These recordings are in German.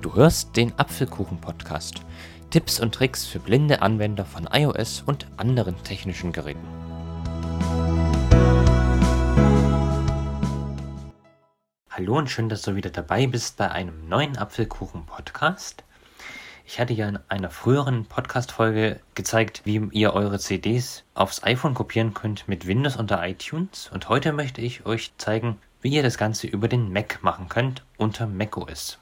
Du hörst den Apfelkuchen-Podcast. Tipps und Tricks für blinde Anwender von iOS und anderen technischen Geräten. Hallo und schön, dass du wieder dabei bist bei einem neuen Apfelkuchen-Podcast. Ich hatte ja in einer früheren Podcast-Folge gezeigt, wie ihr eure CDs aufs iPhone kopieren könnt mit Windows unter iTunes. Und heute möchte ich euch zeigen, wie ihr das Ganze über den Mac machen könnt unter macOS.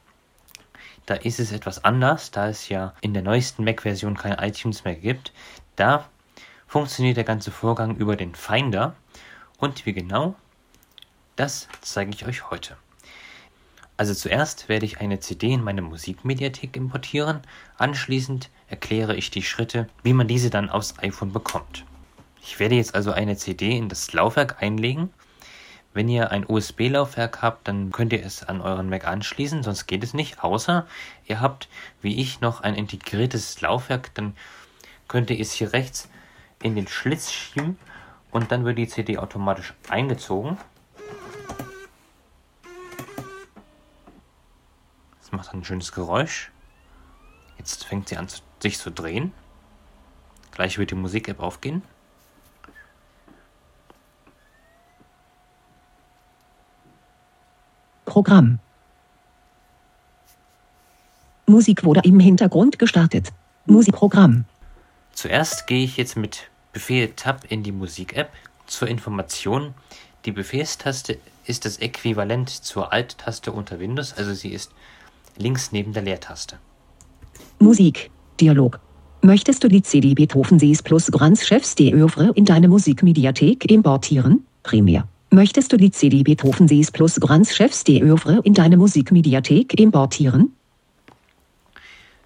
Da ist es etwas anders, da es ja in der neuesten Mac-Version kein iTunes mehr gibt. Da funktioniert der ganze Vorgang über den Finder. Und wie genau, das zeige ich euch heute. Also zuerst werde ich eine CD in meine Musikmediathek importieren. Anschließend erkläre ich die Schritte, wie man diese dann aufs iPhone bekommt. Ich werde jetzt also eine CD in das Laufwerk einlegen wenn ihr ein USB-Laufwerk habt, dann könnt ihr es an euren Mac anschließen, sonst geht es nicht. Außer ihr habt, wie ich, noch ein integriertes Laufwerk, dann könnt ihr es hier rechts in den Schlitz schieben und dann wird die CD automatisch eingezogen. Macht ein schönes Geräusch. Jetzt fängt sie an sich zu drehen. Gleich wird die Musik-App aufgehen. Programm. Musik wurde im Hintergrund gestartet. Musikprogramm. Zuerst gehe ich jetzt mit Befehl Tab in die Musik-App. Zur Information, die Befehlstaste ist das Äquivalent zur Alt-Taste unter Windows, also sie ist links neben der Leertaste. Musik. Dialog. Möchtest du die CD Beethoven Sees plus Grands Chefs de Oeuvre in deine Musikmediathek importieren? Primär. Möchtest du die CD Beethoven Sees plus Grands Chefs de Oeuvre in deine Musikmediathek importieren?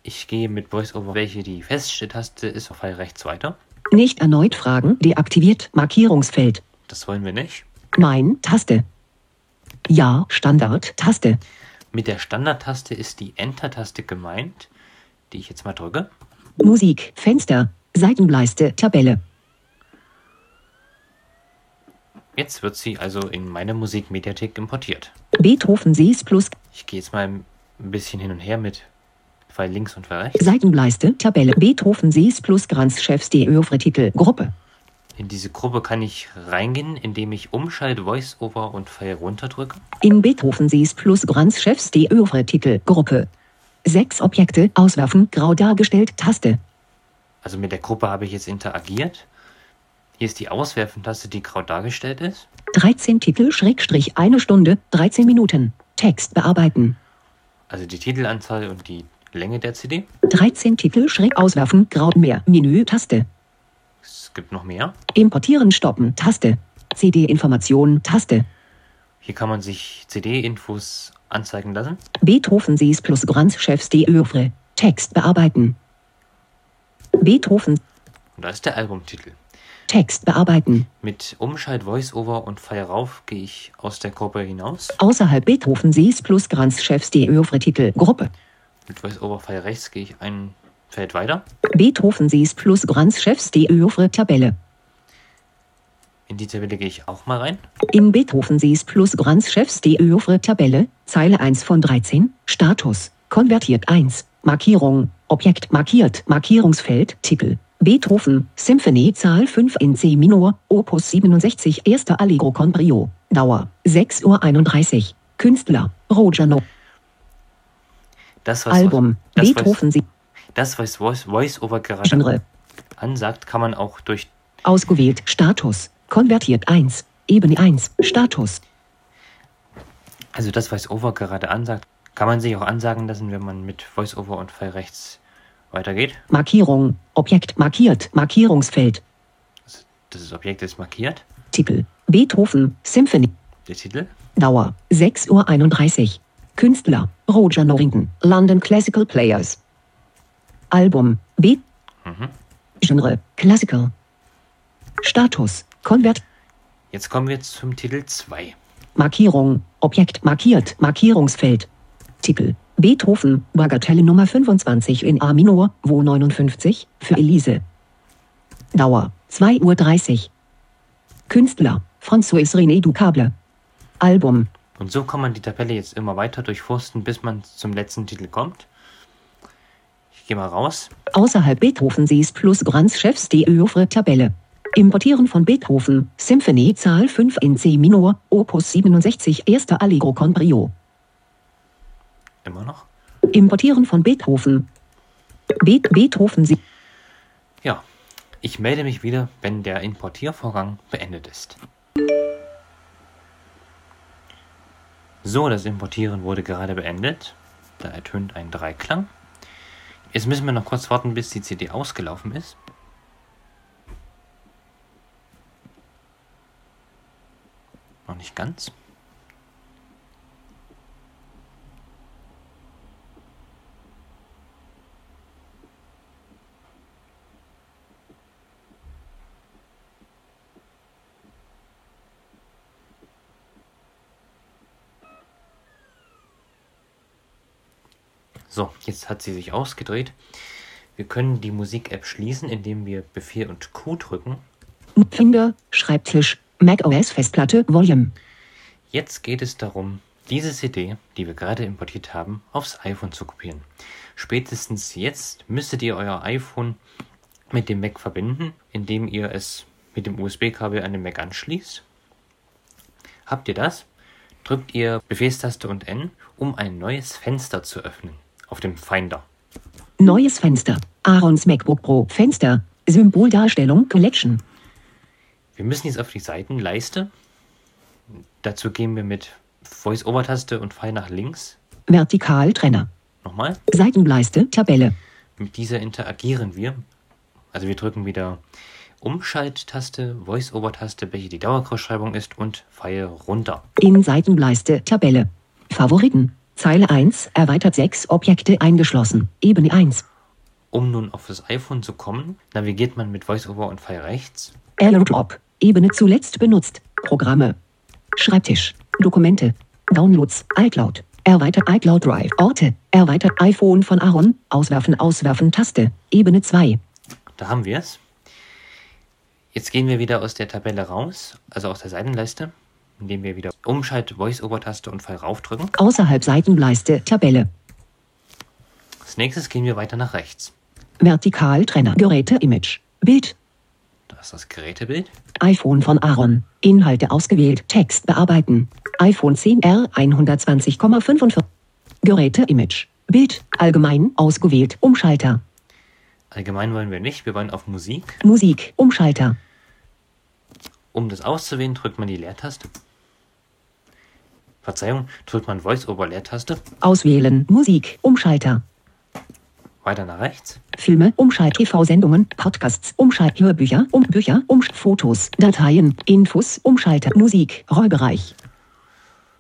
Ich gehe mit VoiceOver, welche die feste Taste ist, auf Pfeil rechts weiter. Nicht erneut fragen, deaktiviert, Markierungsfeld. Das wollen wir nicht. Nein, Taste. Ja, Standard, Taste. Mit der Standard-Taste ist die Enter-Taste gemeint, die ich jetzt mal drücke. Musik, Fenster, Seitenleiste, Tabelle. Jetzt wird sie also in meine Musikmediathek importiert. Beethoven Sees plus. Ich gehe jetzt mal ein bisschen hin und her mit Pfeil links und Pfeil rechts. Seitenleiste, Tabelle, Beethoven Sees plus Grands Chefs de Oeuvre Titel, Gruppe. In diese Gruppe kann ich reingehen, indem ich Umschalt, Voice-Over und Pfeil runter drücke. In Beethoven Sees plus Grands Chefs de Oeuvre Titel, Gruppe. Sechs Objekte, auswerfen, grau dargestellt, Taste. Also mit der Gruppe habe ich jetzt interagiert. Hier ist die Auswerfen-Taste, die grau dargestellt ist. 13 Titel, Schrägstrich, eine Stunde, 13 Minuten. Text bearbeiten. Also die Titelanzahl und die Länge der CD. 13 Titel, Schräg auswerfen, grau mehr, Menü, Taste. Gibt noch mehr. Importieren, stoppen, Taste. CD-Information, Taste. Hier kann man sich CD-Infos anzeigen lassen. Beethoven Sees plus Grands Chefs de Oeuvre. Text bearbeiten. Beethoven. Und da ist der Albumtitel. Text bearbeiten. Mit Umschalt, Voice-Over und Pfeil rauf gehe ich aus der Gruppe hinaus. Außerhalb Beethoven Sees plus Grands Chefs de Oeuvre Titel Gruppe. Mit Voice-Over, Pfeil rechts gehe ich ein Feld weiter. Beethoven Sees plus Grands Chefs de Oeuvre Tabelle. In die Tabelle gehe ich auch mal rein. In Beethoven Sees plus Grands Chefs de Oeuvre Tabelle, Zeile 1 von 13, Status, konvertiert 1, Markierung, Objekt markiert, Markierungsfeld, Titel, Beethoven, Symphonie Zahl 5 in C Minor, Opus 67, erster Allegro con Brio, Dauer 6.31 Uhr, Künstler, Roger No. Das, was, Album, das, Beethoven Sie, das, was Voice- Voice-Over gerade Genre, ansagt, kann man auch durch. ausgewählt, Status, konvertiert. 1, Ebene 1, Status, Also das, was Over gerade ansagt, kann man sich auch ansagen lassen, wenn man mit Voice-Over und Pfeil rechts weitergeht. Markierung, Objekt markiert, Markierungsfeld, Das Objekt ist markiert. Titel, Beethoven, Symphonie, Der Titel. Dauer. 6.31 Uhr. Künstler. Roger Norrington, London Classical Players. Album B. Mhm. Genre Classical. Status Konvert. Jetzt kommen wir zum Titel 2. Markierung Objekt markiert Markierungsfeld. Titel Beethoven Bagatelle Nummer 25 in A Minor, Wo 59 für Elise. Dauer 2.30 Uhr. Künstler François René Ducable. Album. Und so kann man die Tabelle jetzt immer weiter durchforsten, bis man zum letzten Titel kommt. Ich gehe mal raus. Außerhalb Beethoven Sis plus Grands Chefs die Övre Tabelle. Importieren von Beethoven, Symphonie Zahl 5 in C Minor, Opus 67, erster Allegro con Brio. Immer noch. Importieren von Beethoven. Be Beethoven Sie. Ja, ich melde mich wieder, wenn der Importiervorgang beendet ist. So, das Importieren wurde gerade beendet. Da ertönt ein Dreiklang. Jetzt müssen wir noch kurz warten, bis die CD ausgelaufen ist. Noch nicht ganz. So, jetzt hat sie sich ausgedreht. Wir können die Musik-App schließen, indem wir Befehl und Q drücken. Finger, Schreibtisch, macOS Festplatte, Volume. Jetzt geht es darum, diese CD, die wir gerade importiert haben, aufs iPhone zu kopieren. Spätestens jetzt müsstet ihr euer iPhone mit dem Mac verbinden, indem ihr es mit dem USB-Kabel an den Mac anschließt. Habt ihr das? Drückt ihr Befehlstaste und N, um ein neues Fenster zu öffnen auf dem Finder. Neues Fenster. Aarons MacBook Pro Fenster. Symboldarstellung Collection. Wir müssen jetzt auf die Seitenleiste. Dazu gehen wir mit Voice-Over-Taste und Pfeil nach links. Vertikaltrenner. Nochmal. Seitenleiste Tabelle. Mit dieser interagieren wir. Also wir drücken wieder Umschalttaste, Voice-Over-Taste, welche die Dauerkreuzschreibung ist und Pfeil runter. In Seitenleiste Tabelle. Favoriten. Zeile 1, erweitert 6 Objekte eingeschlossen. Ebene 1. Um nun auf das iPhone zu kommen, navigiert man mit VoiceOver und Pfeil rechts. AirDrop. Ebene zuletzt benutzt. Programme. Schreibtisch. Dokumente. Downloads. iCloud. Erweitert iCloud Drive. Orte. Erweitert iPhone von Aaron. Auswerfen, auswerfen, Taste. Ebene 2. Da haben wir es. Jetzt gehen wir wieder aus der Tabelle raus, also aus der Seitenleiste, indem wir wieder Umschalt, Voice-Over-Taste und Pfeil raufdrücken. Außerhalb Seitenleiste Tabelle. Als nächstes gehen wir weiter nach rechts. Vertikaltrenner. Geräte Image. Bild. Da ist das Gerätebild. iPhone von Aaron. Inhalte ausgewählt. Text bearbeiten. iPhone 10R 120,45. Geräte Image. Bild. Allgemein ausgewählt. Umschalter. Allgemein wollen wir nicht, wir wollen auf Musik. Musik. Umschalter. Um das auszuwählen, drückt man die Leertaste. Verzeihung, drückt man Voice-Over-Leertaste. Auswählen. Musik. Umschalter. Weiter nach rechts. Filme, Umschalt, TV-Sendungen, Podcasts, Umschalt, Hörbücher, um Bücher, um Fotos, Dateien, Infos, Umschalter, Musik, Rollbereich.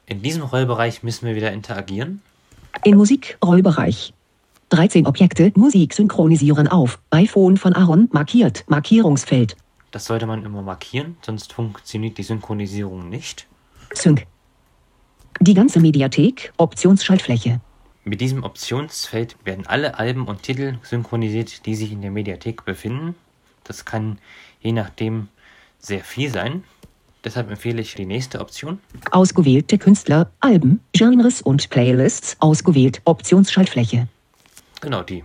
In diesem Rollbereich müssen wir wieder interagieren. In Musik, Rollbereich. 13 Objekte, Musik synchronisieren auf. iPhone von Aaron, markiert, Markierungsfeld. Das sollte man immer markieren, sonst funktioniert die Synchronisierung nicht. Sync. Die ganze Mediathek, Optionsschaltfläche. Mit diesem Optionsfeld werden alle Alben und Titel synchronisiert, die sich in der Mediathek befinden. Das kann je nachdem sehr viel sein. Deshalb empfehle ich die nächste Option. Ausgewählte Künstler, Alben, Genres und Playlists, ausgewählt, Optionsschaltfläche. Genau die.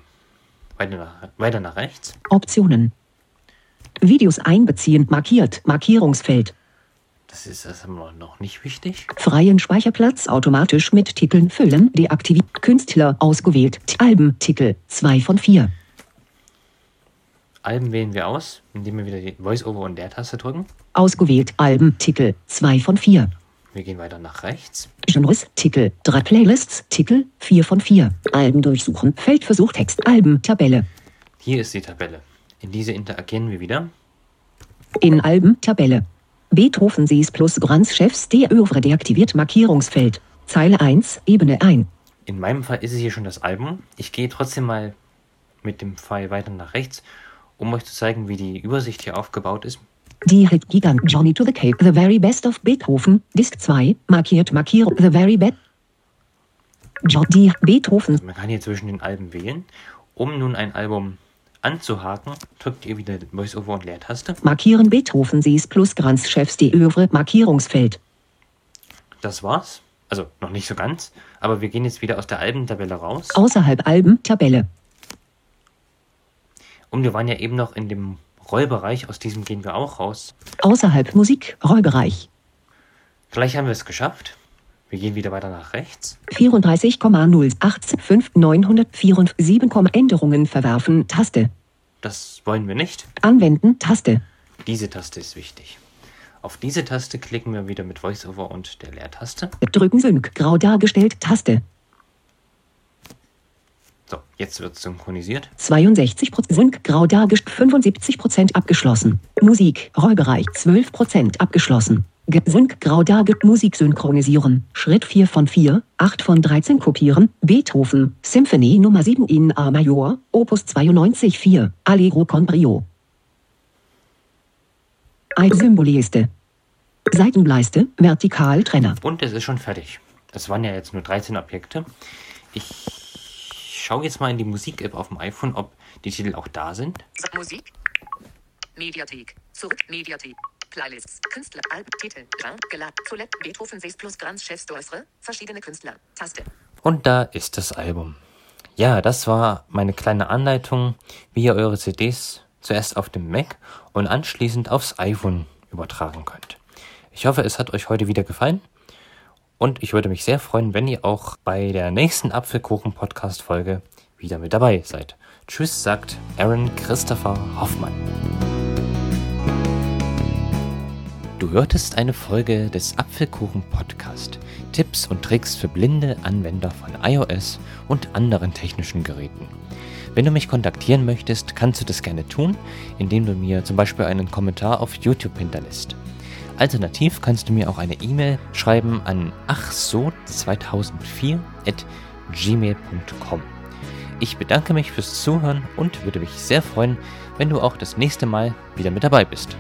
Weiter nach, weiter nach rechts. Optionen. Videos einbeziehen, markiert, Markierungsfeld. Das ist erstmal noch nicht wichtig. Freien Speicherplatz automatisch mit Titeln füllen, deaktiviert. Künstler ausgewählt. Alben, Titel 2 von 4. Alben wählen wir aus, indem wir wieder die Voice-Over und Leertaste drücken. Ausgewählt Alben, Titel 2 von 4. Wir gehen weiter nach rechts. Genres, Titel 3 Playlists, Titel 4 von 4. Alben durchsuchen, Feldversuch, Text, Alben, Tabelle. Hier ist die Tabelle. In diese interagieren wir wieder. In Alben, Tabelle. Beethoven Sis plus Grands Chefs der Övre deaktiviert Markierungsfeld. Zeile 1, Ebene 1. In meinem Fall ist es hier schon das Album. Ich gehe trotzdem mal mit dem Pfeil weiter nach rechts, um euch zu zeigen, wie die Übersicht hier aufgebaut ist. Die Hit Gigant Johnny to the Cape The Very Best of Beethoven, Disc 2, markiert Markierung The Very Best. Die Beethoven. Man kann hier zwischen den Alben wählen. Um nun ein Album anzuhaken, drückt ihr wieder Voice-Over und Leertaste. Markieren Beethoven Sis plus Grands Chefs die Övre Markierungsfeld. das war's. Also noch nicht so ganz, aber wir gehen jetzt wieder aus der Albentabelle raus. Außerhalb Albentabelle. Und wir waren ja eben noch in dem Rollbereich, aus diesem gehen wir auch raus. Außerhalb Musik, Rollbereich. Gleich haben wir es geschafft. Wir gehen wieder weiter nach rechts. 34,085 Änderungen verwerfen, Taste. Das wollen wir nicht. Anwenden, Taste. Diese Taste ist wichtig. Auf diese Taste klicken wir wieder mit VoiceOver und der Leertaste. Drücken Sync, grau dargestellt, Taste. So, jetzt wird synchronisiert. 62% Sync, grau dargestellt, 75% abgeschlossen. Musik, Rollbereich, 12% abgeschlossen. Ge- Sync, grau dargestellt, Musik synchronisieren. Schritt 4 von 4, 8 von 13 kopieren. Beethoven, Symphonie Nummer 7 in A Major, Opus 92 4, Allegro con brio. Ein Symboliste. Seitenleiste, Vertikaltrenner. Und es ist schon fertig. Es waren ja jetzt nur 13 Objekte. Ich schaue jetzt mal in die Musik-App auf dem iPhone, ob die Titel auch da sind. Musik. Mediathek. Zurück. Mediathek. Playlists. Künstler. Alben. Titel. Jean. Geladen. Toilette. Beethoven. Sees plus Granz. Chefs d'Oeuvre. Verschiedene Künstler. Taste. Und da ist das Album. Ja, das war meine kleine Anleitung, wie ihr eure CDs zuerst auf dem Mac und anschließend aufs iPhone übertragen könnt. Ich hoffe, es hat euch heute wieder gefallen und ich würde mich sehr freuen, wenn ihr auch bei der nächsten Apfelkuchen-Podcast-Folge wieder mit dabei seid. Tschüss, sagt Aaron Christopher Hoffmann. Du hörtest eine Folge des Apfelkuchen Podcast. Tipps und Tricks für blinde Anwender von iOS und anderen technischen Geräten. Wenn du mich kontaktieren möchtest, kannst du das gerne tun, indem du mir zum Beispiel einen Kommentar auf YouTube hinterlässt. Alternativ kannst du mir auch eine E-Mail schreiben an achso2004 at gmail.com. Ich bedanke mich fürs Zuhören und würde mich sehr freuen, wenn du auch das nächste Mal wieder mit dabei bist.